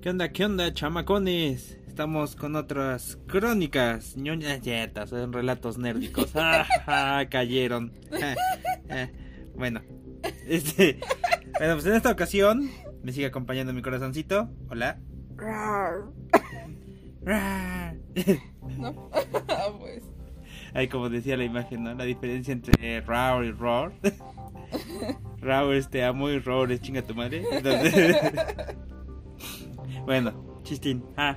¿Qué onda, qué onda, chamacones? Estamos con otras crónicas, ñoñas yetas, son relatos nérdicos. ¡Ah, ah, cayeron! Ah, ah. Bueno, este, bueno, pues en esta ocasión me sigue acompañando mi corazoncito. Hola. ¿No? pues. Ahí como decía la imagen, ¿no? La diferencia entre roar y roar. Roar es te amo y roar es chinga tu madre. Entonces... bueno, chistín. Ah.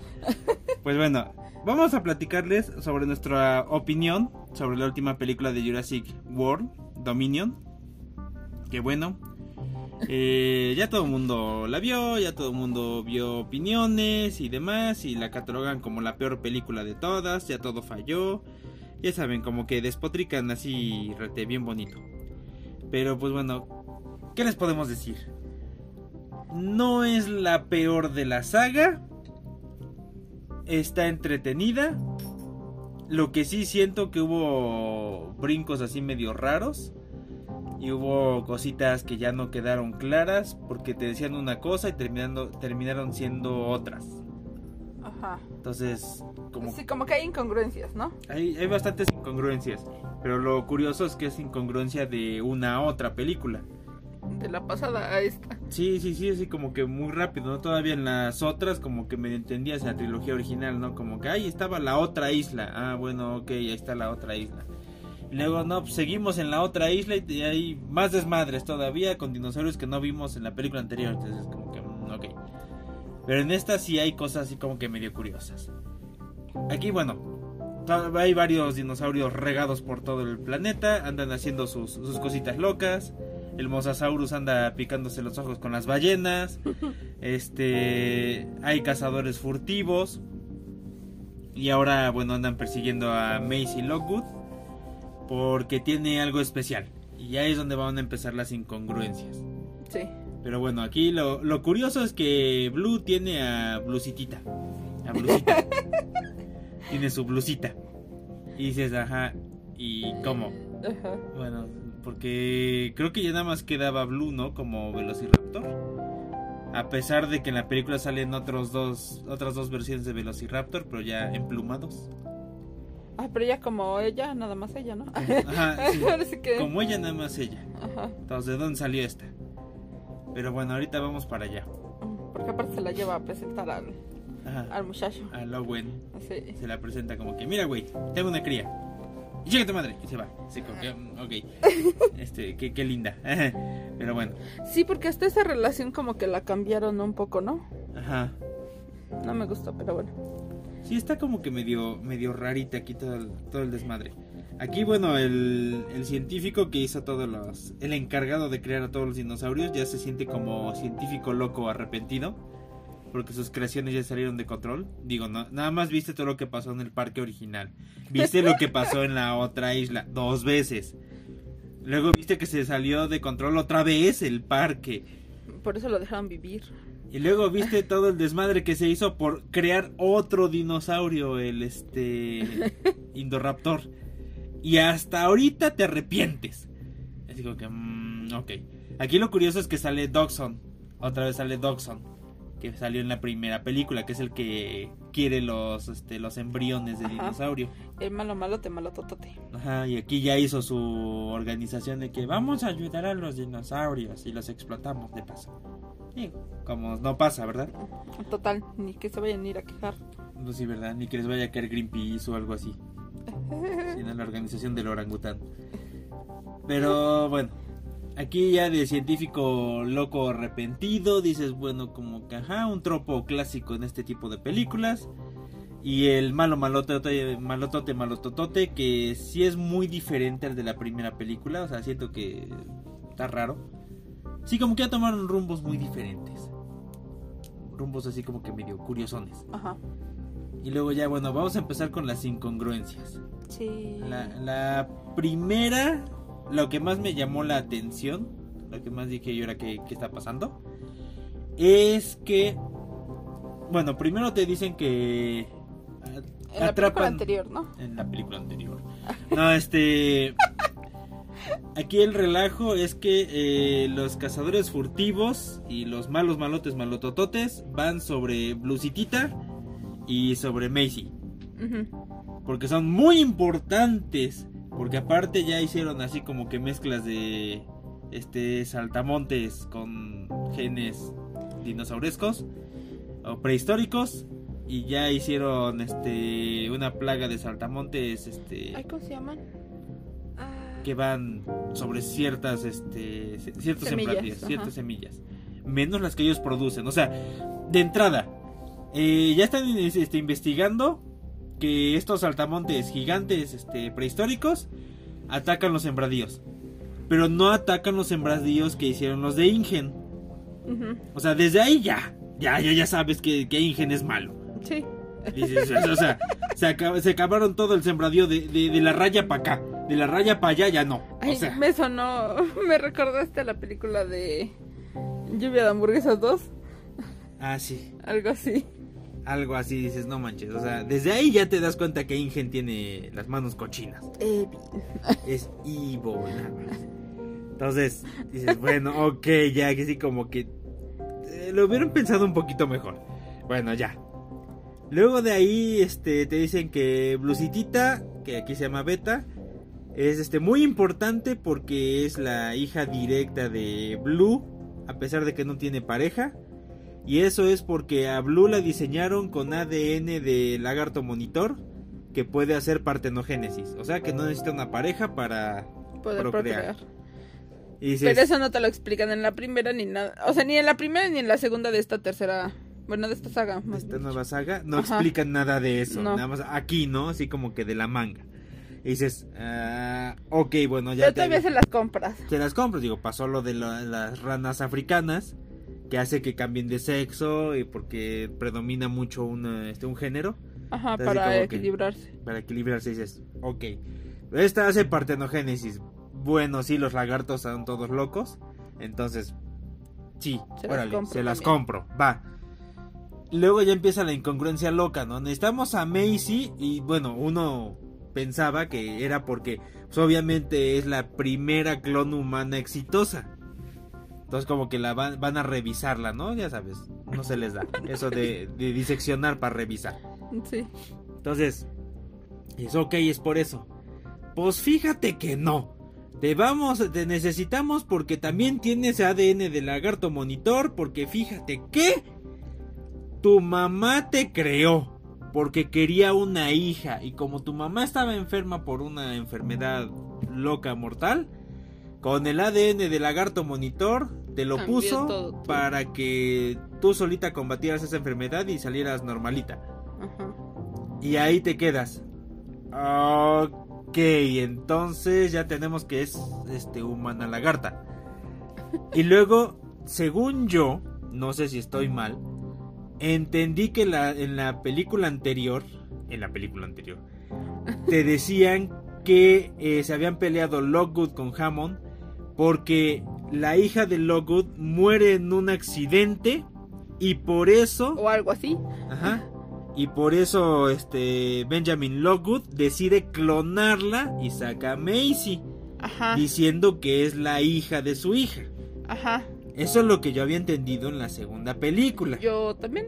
Pues bueno, vamos a platicarles sobre nuestra opinión sobre la última película de Jurassic World, Dominion. Que bueno, eh, ya todo el mundo la vio, ya todo el mundo vio opiniones y demás, y la catalogan como la peor película de todas, ya todo falló. Ya saben, como que despotrican así rete bien bonito. Pero pues bueno, ¿qué les podemos decir? No es la peor de la saga. Está entretenida. Lo que sí siento que hubo brincos así medio raros. Y hubo cositas que ya no quedaron claras porque te decían una cosa y terminando, terminaron siendo otras. Ajá. Entonces, como... Sí, como que hay incongruencias, ¿no? Hay, hay bastantes incongruencias. Pero lo curioso es que es incongruencia de una a otra película. De la pasada a esta. Sí, sí, sí, así como que muy rápido, ¿no? Todavía en las otras como que me entendías en la trilogía original, ¿no? Como que ahí estaba la otra isla. Ah, bueno, ok, ahí está la otra isla. Y luego, no, pues seguimos en la otra isla y hay más desmadres todavía con dinosaurios que no vimos en la película anterior. Entonces, como que, mm, ok. Pero en esta sí hay cosas así como que medio curiosas. Aquí, bueno, hay varios dinosaurios regados por todo el planeta, andan haciendo sus, sus cositas locas. El Mosasaurus anda picándose los ojos con las ballenas. Este, hay cazadores furtivos. Y ahora, bueno, andan persiguiendo a Macy Lockwood porque tiene algo especial. Y ahí es donde van a empezar las incongruencias. Sí. Pero bueno, aquí lo, lo curioso es que Blue tiene a Blusitita. A Blusita. tiene su blusita. Y dices, ajá, ¿y cómo? Ajá. Bueno, porque creo que ya nada más quedaba Blue, ¿no? Como Velociraptor. A pesar de que en la película salen otros dos, otras dos versiones de Velociraptor, pero ya emplumados. Ah, pero ya como ella, nada más ella, ¿no? Ajá, sí. Ahora sí que. Como ella nada más ella. Ajá. Entonces, ¿de dónde salió esta? Pero bueno, ahorita vamos para allá. Porque aparte se la lleva a presentar al, Ajá. al muchacho. A Lowen. Sí. se la presenta como que, mira, güey, tengo una cría. Llega tu madre. Y se va. Como que, mm, ok. Este, qué, qué linda. Pero bueno. Sí, porque hasta esa relación como que la cambiaron un poco, ¿no? Ajá. No me gustó, pero bueno. Sí, está como que medio, medio rarita aquí todo el, todo el desmadre. Aquí, bueno, el, el científico que hizo todos los... El encargado de crear a todos los dinosaurios ya se siente como científico loco arrepentido. Porque sus creaciones ya salieron de control. Digo, no, nada más viste todo lo que pasó en el parque original. Viste lo que pasó en la otra isla dos veces. Luego viste que se salió de control otra vez el parque. Por eso lo dejaron vivir. Y luego viste todo el desmadre que se hizo por crear otro dinosaurio, el este Indoraptor. Y hasta ahorita te arrepientes. Así como que, mm, ok. Aquí lo curioso es que sale Dogson. Otra vez sale Dogson. Que salió en la primera película, que es el que quiere los, este, los embriones de Ajá. dinosaurio. El malo malo te malo totote. Ajá, y aquí ya hizo su organización de que vamos a ayudar a los dinosaurios y los explotamos de paso. Digo, como no pasa, ¿verdad? Total, ni que se vayan a ir a quejar. No sí, ¿verdad? Ni que les vaya a caer Greenpeace o algo así. Sino la organización del orangután. Pero bueno, aquí ya de científico loco arrepentido, dices, bueno, como que ajá, un tropo clásico en este tipo de películas. Y el malo malotote, malotote, malototote, que sí es muy diferente al de la primera película. O sea, siento que está raro. Sí, como que ya tomaron rumbos muy diferentes. Rumbos así como que medio curiosones. Ajá. Y luego ya, bueno, vamos a empezar con las incongruencias. Sí. La, la primera, lo que más me llamó la atención, lo que más dije yo era que qué está pasando, es que, bueno, primero te dicen que En la película atrapan anterior, ¿no? en la película anterior. No, este Aquí el relajo es que eh, los cazadores furtivos y los malos malotes malotototes van sobre Blusitita y sobre Macy. Porque son muy importantes. Porque aparte ya hicieron así como que mezclas de este saltamontes con genes dinosaurescos o prehistóricos. Y ya hicieron este una plaga de saltamontes este Ay, ¿cómo se llaman? Ah, que van sobre ciertas este ciertos Semillas, ciertas semillas menos las que ellos producen o sea de entrada eh, ya están este, investigando que estos saltamontes gigantes este prehistóricos atacan los sembradíos pero no atacan los sembradíos que hicieron los de Ingen o sea desde ahí ya ya ya ya sabes que, que Ingen es malo Sí. Dices, o sea, se, acaba- se acabaron todo el sembradío de, de- de la raya para acá. De la raya para allá ya no. Ay, o sea, me sonó, me recordaste a la película de Lluvia de hamburguesas 2, ah, sí. algo así. Algo así dices, no manches. O sea, desde ahí ya te das cuenta que Ingen tiene las manos cochinas. Eh, Es evil, nada más. Entonces, dices, bueno, ok, ya que sí, como que eh, lo hubieran pensado un poquito mejor. Bueno, ya. Luego de ahí, este, te dicen que Blusitita, que aquí se llama Beta, es este muy importante porque es la hija directa de Blue, a pesar de que no tiene pareja. Y eso es porque a Blue la diseñaron con ADN de lagarto monitor que puede hacer partenogénesis. O sea que no necesita una pareja para poder procrear. procrear. Y dices, Pero eso no te lo explican en la primera ni nada. O sea, ni en la primera ni en la segunda de esta tercera. Bueno, de esta saga. más esta nueva saga no Ajá. explican nada de eso. No. Nada más aquí, ¿no? Así como que de la manga. Y dices, ah, ok, bueno, ya te, todavía se las compras. te las compro. Digo, pasó lo de la- las ranas africanas que hace que cambien de sexo y porque predomina mucho una, este, un género. Ajá, para que- equilibrarse. para equilibrarse dices, ok. Esta hace partenogénesis. Bueno, sí, los lagartos son todos locos. Entonces, sí, Se las órale, compro se las también. compro, va. Luego ya empieza la incongruencia loca, ¿no? Necesitamos a Macy y bueno, uno pensaba que era porque pues, obviamente es la primera clon humana exitosa. Entonces como que la van, van a revisarla, ¿no? Ya sabes, no se les da eso de, de diseccionar para revisar. Sí. Entonces, es ok, es por eso. Pues fíjate que no. Te vamos, te necesitamos porque también tienes ADN de lagarto monitor. Porque fíjate que tu mamá te creó porque quería una hija. Y como tu mamá estaba enferma por una enfermedad loca mortal, con el ADN de lagarto monitor te lo Cambió puso todo, todo. para que tú solita combatieras esa enfermedad y salieras normalita. Ajá. Y ahí te quedas. Ok, entonces ya tenemos que es este humana lagarta. Y luego, según yo, no sé si estoy mal, entendí que la, en la película anterior, en la película anterior, te decían que eh, se habían peleado Lockwood con Hammond porque la hija de Lockwood muere en un accidente y por eso O algo así. Ajá. Y por eso este Benjamin Lockwood decide clonarla y saca a Macy, Ajá. diciendo que es la hija de su hija. Ajá. Eso es lo que yo había entendido en la segunda película. Yo también.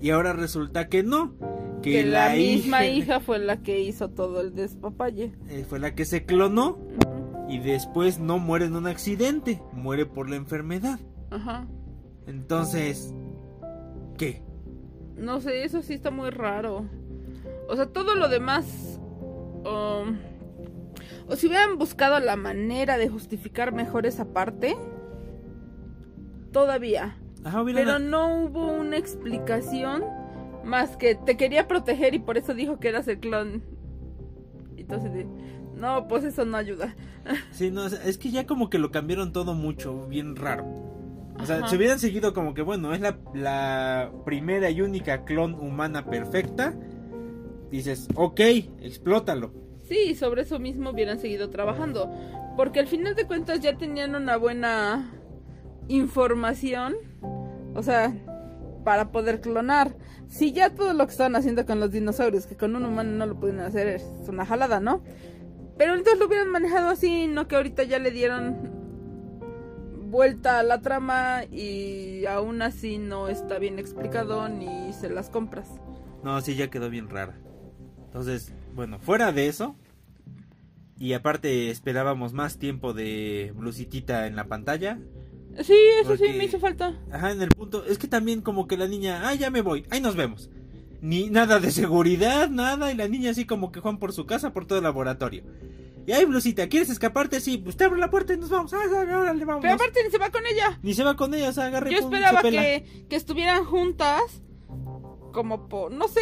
Y ahora resulta que no, que, Que la, misma hija fue la que hizo todo el despapalle. eh, fue la que se clonó. Y después no muere en un accidente, muere por la enfermedad. Ajá. Entonces, ¿qué? No sé, eso sí está muy raro. O sea, todo lo demás. um, o si hubieran buscado la manera de justificar mejor esa parte. Todavía. Ajá, Pero no hubo una explicación más que te quería proteger y por eso dijo que eras el clon. Entonces, no, pues eso no ayuda. Sí, no, es que ya como que lo cambiaron todo mucho, bien raro. O sea, Ajá. si hubieran seguido como que, bueno, es la, la primera y única clon humana perfecta, dices, ok, explótalo. Sí, sobre eso mismo hubieran seguido trabajando. Porque al final de cuentas ya tenían una buena información. O sea, para poder clonar. Si ya todo lo que estaban haciendo con los dinosaurios, que con un humano no lo pudieron hacer, es una jalada, ¿no? Pero entonces lo hubieran manejado así, no que ahorita ya le dieron vuelta a la trama y aún así no está bien explicado ni se las compras. No, sí, ya quedó bien rara. Entonces, bueno, fuera de eso, y aparte esperábamos más tiempo de Blusitita en la pantalla. Sí, eso sí me hizo falta. Ajá, en el punto, es que también como que la niña, ah, ya me voy, ahí nos vemos. Ni nada de seguridad, nada, y la niña así como que Juan por su casa, por todo el laboratorio. Y ahí, Blusita, ¿quieres escaparte? Sí, pues te abro la puerta y nos vamos. Ah, ah, órale, vamos. Pero aparte ni se va con ella. Ni se va con ella, o sea, agarre Yo esperaba que, que estuvieran juntas como por, no sé,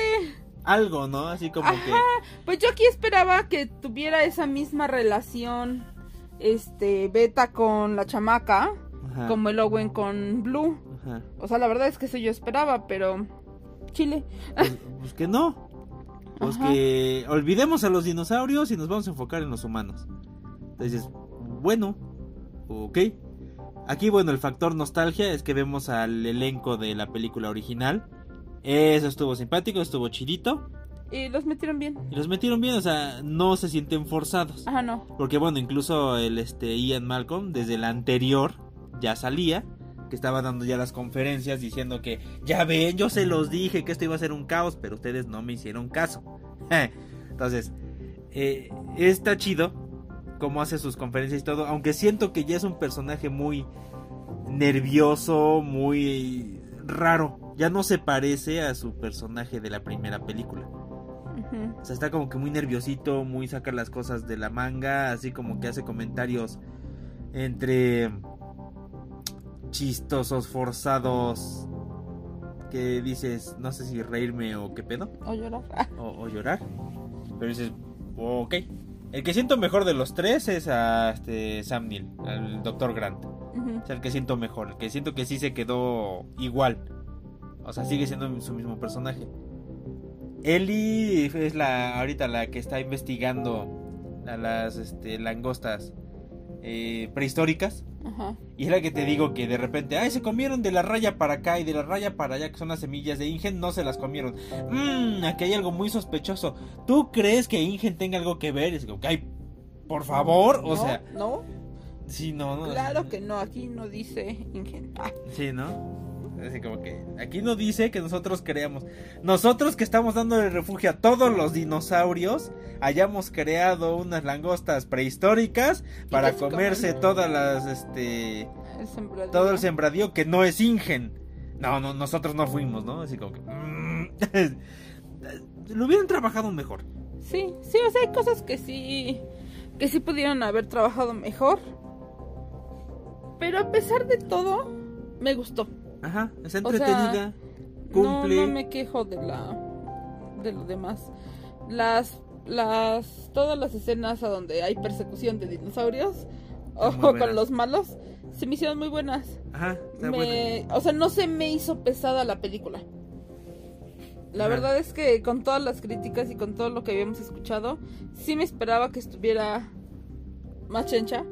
Algo, ¿no? Así como que... Ajá, pues yo aquí esperaba que tuviera esa misma relación, este, Beta con la chamaca, Ajá, como el Owen con Blue. ajá. O sea, la verdad es que eso yo esperaba, pero Chile. Pues, pues que no. Pues Ajá. que olvidemos a los dinosaurios y nos vamos a enfocar en los humanos. Entonces, bueno, ok. Aquí, bueno, el factor nostalgia es que vemos al elenco de la película original. Eso estuvo simpático, estuvo chidito. Y los metieron bien. Y los metieron bien, o sea, no se sienten forzados. Ajá, no. Porque bueno, incluso el este Ian Malcolm desde la anterior ya salía, que estaba dando ya las conferencias diciendo que ya ven, yo se los dije que esto iba a ser un caos, pero ustedes no me hicieron caso. Entonces, eh, está chido cómo hace sus conferencias y todo, aunque siento que ya es un personaje muy nervioso, muy raro. Ya no se parece a su personaje de la primera película. O sea, está como que muy nerviosito, muy saca las cosas de la manga, así como que hace comentarios entre chistosos, forzados, que dices, no sé si reírme o qué pedo, O llorar. O, o llorar. Pero dices, ok. El que siento mejor de los tres es a este Sam Neill, al Dr. Grant. ujú. O sea, el que siento mejor, el que siento que sí se quedó igual. O sea, sigue siendo su mismo personaje. Ellie es la ahorita la que está investigando a las este, langostas eh, prehistóricas. Ajá. Y es la que te digo que de repente, ay, se comieron de la raya para acá y de la raya para allá, que son las semillas de Ingen, no se las comieron. Mmm, aquí hay algo muy sospechoso. ¿Tú crees que Ingen tenga algo que ver? Es como que, ay, por favor, o No, sea, No, sí, no, no. claro que no. Aquí no dice Ingen. Ah, Sí, ¿no? Así como que aquí no dice que nosotros creamos. Nosotros que estamos dándole refugio a todos los dinosaurios, hayamos creado unas langostas prehistóricas para comerse todas las, este, el todo el sembradío que no es Ingen. No, no, nosotros no fuimos, ¿no? Así como que... mm, Lo hubieran trabajado mejor. Sí, sí, o sea, hay cosas que sí, que sí pudieron haber trabajado mejor. Pero a pesar de todo, me gustó. Ajá, es O sea, entretenida, No, cumple. no me quejo de la, de lo demás. Las, las, todas las escenas a donde hay persecución de dinosaurios o con los malos se me hicieron muy buenas. Ajá, Me- buena. o sea, no se me hizo pesada la película. La Ajá. verdad es que con todas las críticas y con todo lo que habíamos escuchado, sí me esperaba que estuviera más chencha.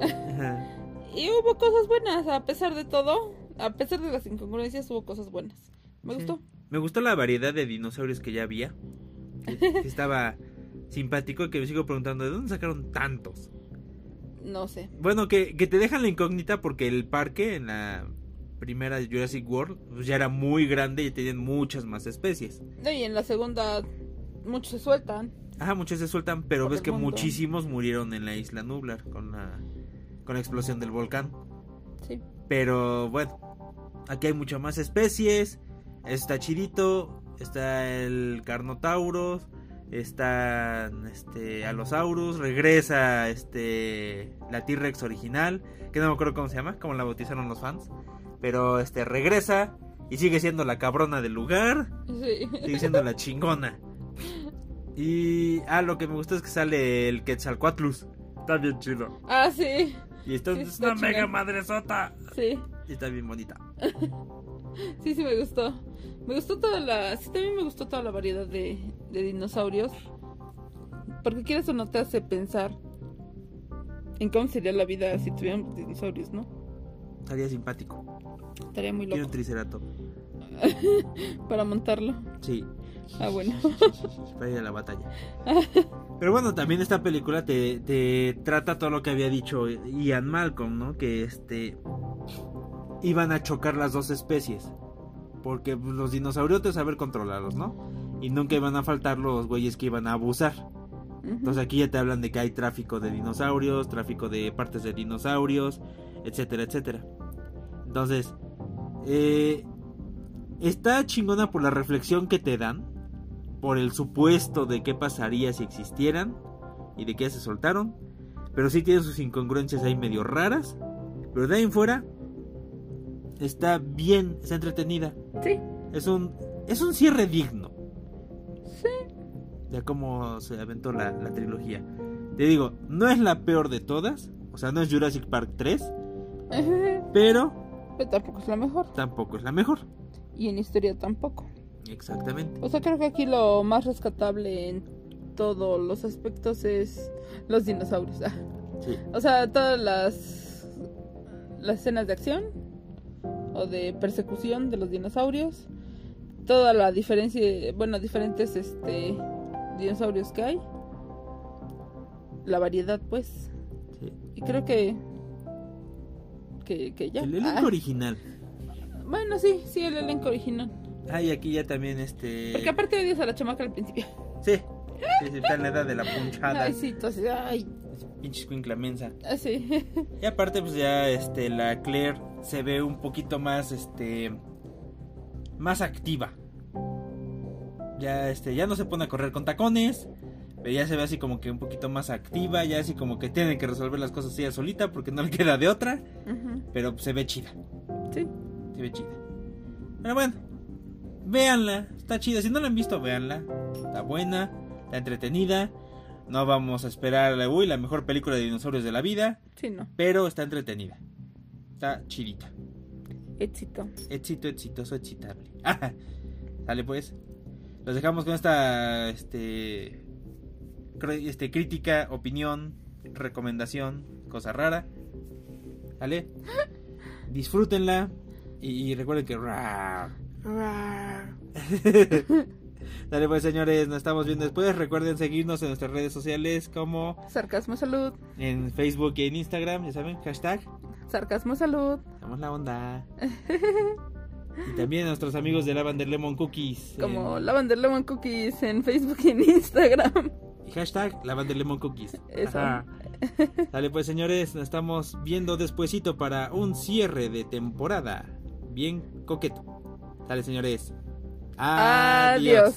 Ajá. Y hubo cosas buenas, a pesar de todo, a pesar de las incongruencias, hubo cosas buenas. Me Sí. gustó. Me gustó la variedad de dinosaurios que ya había. Que, que estaba simpático y que me sigo preguntando, ¿de dónde sacaron tantos? No sé. Bueno, que, que te dejan la incógnita porque el parque en la primera Jurassic World pues, ya era muy grande y tenían muchas más especies. No, Y en la segunda, muchos se sueltan. Ajá, muchos se sueltan, pero Por ves que mundo. muchísimos murieron en la isla Nublar con la, con la explosión del volcán. Sí. Pero bueno, aquí hay muchas más especies. Está Chirito, está el Carnotaurus, está este Allosaurus, regresa este la T-Rex original, que no me acuerdo cómo se llama, cómo la bautizaron los fans, pero este regresa y sigue siendo la cabrona del lugar, Sí. sigue siendo la chingona. Y ah, lo que me gustó es que sale el Quetzalcoatlus. Está bien chido. Ah, sí. Y esto Sí, es una mega chingón. madresota. Sí. Y está bien bonita. Sí, sí me gustó. Me gustó toda la... Sí, también me gustó toda la variedad de, de dinosaurios. Porque quieres o no te hace pensar en cómo sería la vida si tuviéramos dinosaurios, ¿no? Estaría simpático. Estaría muy Tiene un loco triceratops. para montarlo. Sí, Ah, bueno. para ir a la batalla. Pero bueno, también esta película te, te trata todo lo que había dicho Ian Malcolm, ¿no? Que este iban a chocar las dos especies. Porque pues, los dinosaurios te saber controlarlos, ¿no? Y nunca iban a faltar los güeyes que iban a abusar. Entonces aquí ya te hablan de que hay tráfico de dinosaurios, tráfico de partes de dinosaurios, etcétera, etcétera. Entonces, eh, está chingona por la reflexión que te dan, por el supuesto de qué pasaría si existieran y de qué se soltaron, pero sí tiene sus incongruencias ahí medio raras, pero de ahí en fuera está bien, está entretenida. Sí. Es un es un cierre digno. Sí. Ya como se aventó la, la trilogía. Te digo, no es la peor de todas, o sea, no es Jurassic Park 3, pero Pero tampoco es la mejor. tampoco es la mejor. Y en historia tampoco. Exactamente. O sea, creo que aquí lo más rescatable en todos los aspectos es los dinosaurios. Ah. Sí. O sea, todas las las escenas de acción o de persecución de los dinosaurios, toda la diferencia, bueno, diferentes este dinosaurios que hay, la variedad, pues. sí. Y creo que que, que ya. El elenco Ah, original. bueno, sí, sí, el elenco original. Ah, y aquí ya también este. Porque aparte odias a la chamaca al principio. Sí. Sí, sí, está en la edad de la punchada. Ay, sí, entonces, ay, Pinche escuincla mensa. así. Y aparte, pues ya este, la Claire se ve un poquito más, este, más activa. Ya, este, ya no se pone a correr con tacones, pero ya se ve así como que un poquito más activa, ya así como que tiene que resolver las cosas ella solita porque no le queda de otra, pero se ve chida, Sí. se ve chida. Pero bueno, véanla, está chida, si no la han visto, véanla, está buena, está entretenida. No vamos a esperar, uy, la mejor película de dinosaurios de la vida. Sí, no. Pero está entretenida. Está chidita. Éxito. Éxito, exitoso, excitable. Sale pues. Los dejamos con esta este, este crítica, opinión, recomendación, cosa rara. ¿Sale? Disfrútenla y, y recuerden que. Dale pues señores, nos estamos viendo después. Recuerden seguirnos en nuestras redes sociales como Sarcasmo salud. en Facebook y en Instagram, ya saben, hashtag Sarcasmo salud. Somos la onda. y también a nuestros amigos de Lavender Lemon Cookies. Como en- Lavender Lemon Cookies en Facebook y en Instagram. y hashtag Lavender Lemon Cookies. Eso. Ajá. Dale pues señores, nos estamos viendo despuesito para un cierre de temporada. Bien coqueto. Dale señores. Adiós.